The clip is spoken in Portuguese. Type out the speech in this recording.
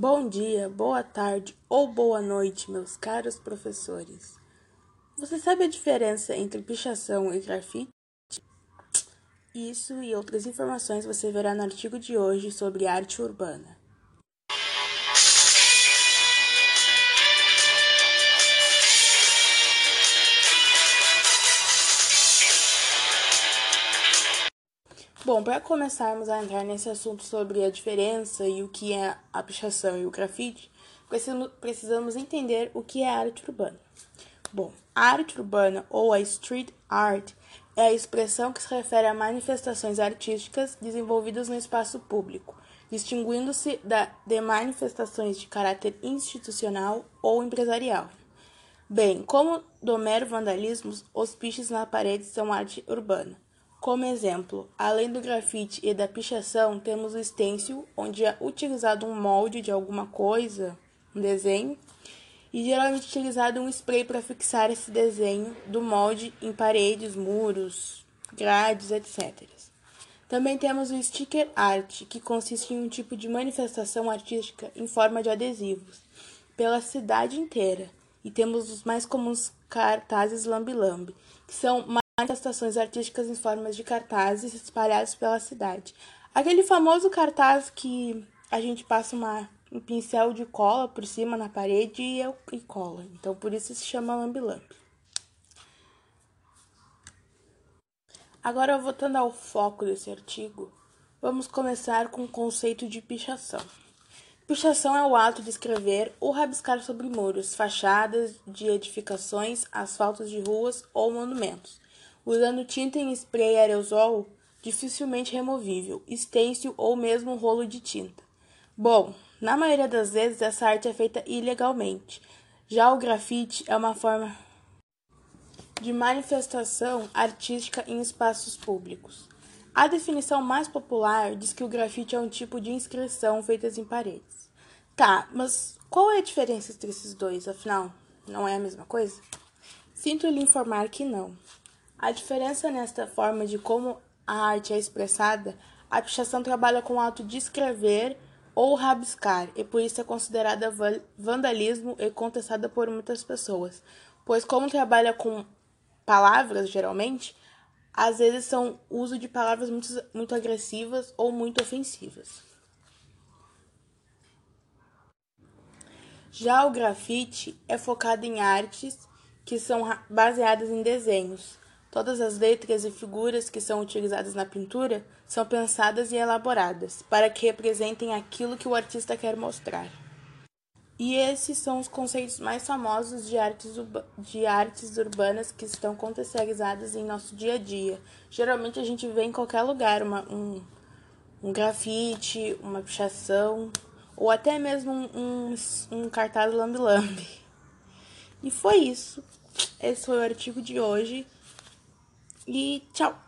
Bom dia, boa tarde ou boa noite, meus caros professores. Você sabe a diferença entre pichação e grafite? Isso e outras informações você verá no artigo de hoje sobre arte urbana. Bom, para começarmos a entrar nesse assunto sobre a diferença e o que é a pichação e o grafite, precisamos entender o que é arte urbana. Bom, a arte urbana ou a street art é a expressão que se refere a manifestações artísticas desenvolvidas no espaço público, distinguindo-se de manifestações de caráter institucional ou empresarial. Bem, como do mero vandalismo, os piches na parede são arte urbana. Como exemplo, além do grafite e da pichação, temos o stencil, onde é utilizado um molde de alguma coisa, um desenho, e geralmente utilizado um spray para fixar esse desenho do molde em paredes, muros, grades, etc. Também temos o sticker art, que consiste em um tipo de manifestação artística em forma de adesivos pela cidade inteira. E temos os mais comuns cartazes lambi-lambi, que são manifestações artísticas em formas de cartazes espalhados pela cidade. Aquele famoso cartaz que a gente passa uma, um pincel de cola por cima na parede e, e cola. Então, por isso se chama lambi-lambi. Agora, voltando ao foco desse artigo, vamos começar com o conceito de pichação. Pichação é o ato de escrever ou rabiscar sobre muros, fachadas de edificações, asfaltos de ruas ou monumentos usando tinta em spray aerosol dificilmente removível, stencil ou mesmo rolo de tinta. Bom, na maioria das vezes essa arte é feita ilegalmente. Já o grafite é uma forma de manifestação artística em espaços públicos. A definição mais popular diz que o grafite é um tipo de inscrição feita em paredes. Tá, mas qual é a diferença entre esses dois? Afinal, não é a mesma coisa? Sinto lhe informar que não. A diferença nesta forma de como a arte é expressada, a pichação trabalha com o ato de escrever ou rabiscar, e por isso é considerada vandalismo e contestada por muitas pessoas, pois como trabalha com palavras, geralmente, às vezes são uso de palavras muito, muito agressivas ou muito ofensivas. Já o grafite é focado em artes que são baseadas em desenhos, Todas as letras e figuras que são utilizadas na pintura são pensadas e elaboradas para que representem aquilo que o artista quer mostrar. E esses são os conceitos mais famosos de artes, de artes urbanas que estão contextualizadas em nosso dia a dia. Geralmente a gente vê em qualquer lugar uma, um, um grafite, uma pichação, ou até mesmo um, um, um cartaz lambi-lambi. E foi isso. Esse foi o artigo de hoje. E tchau!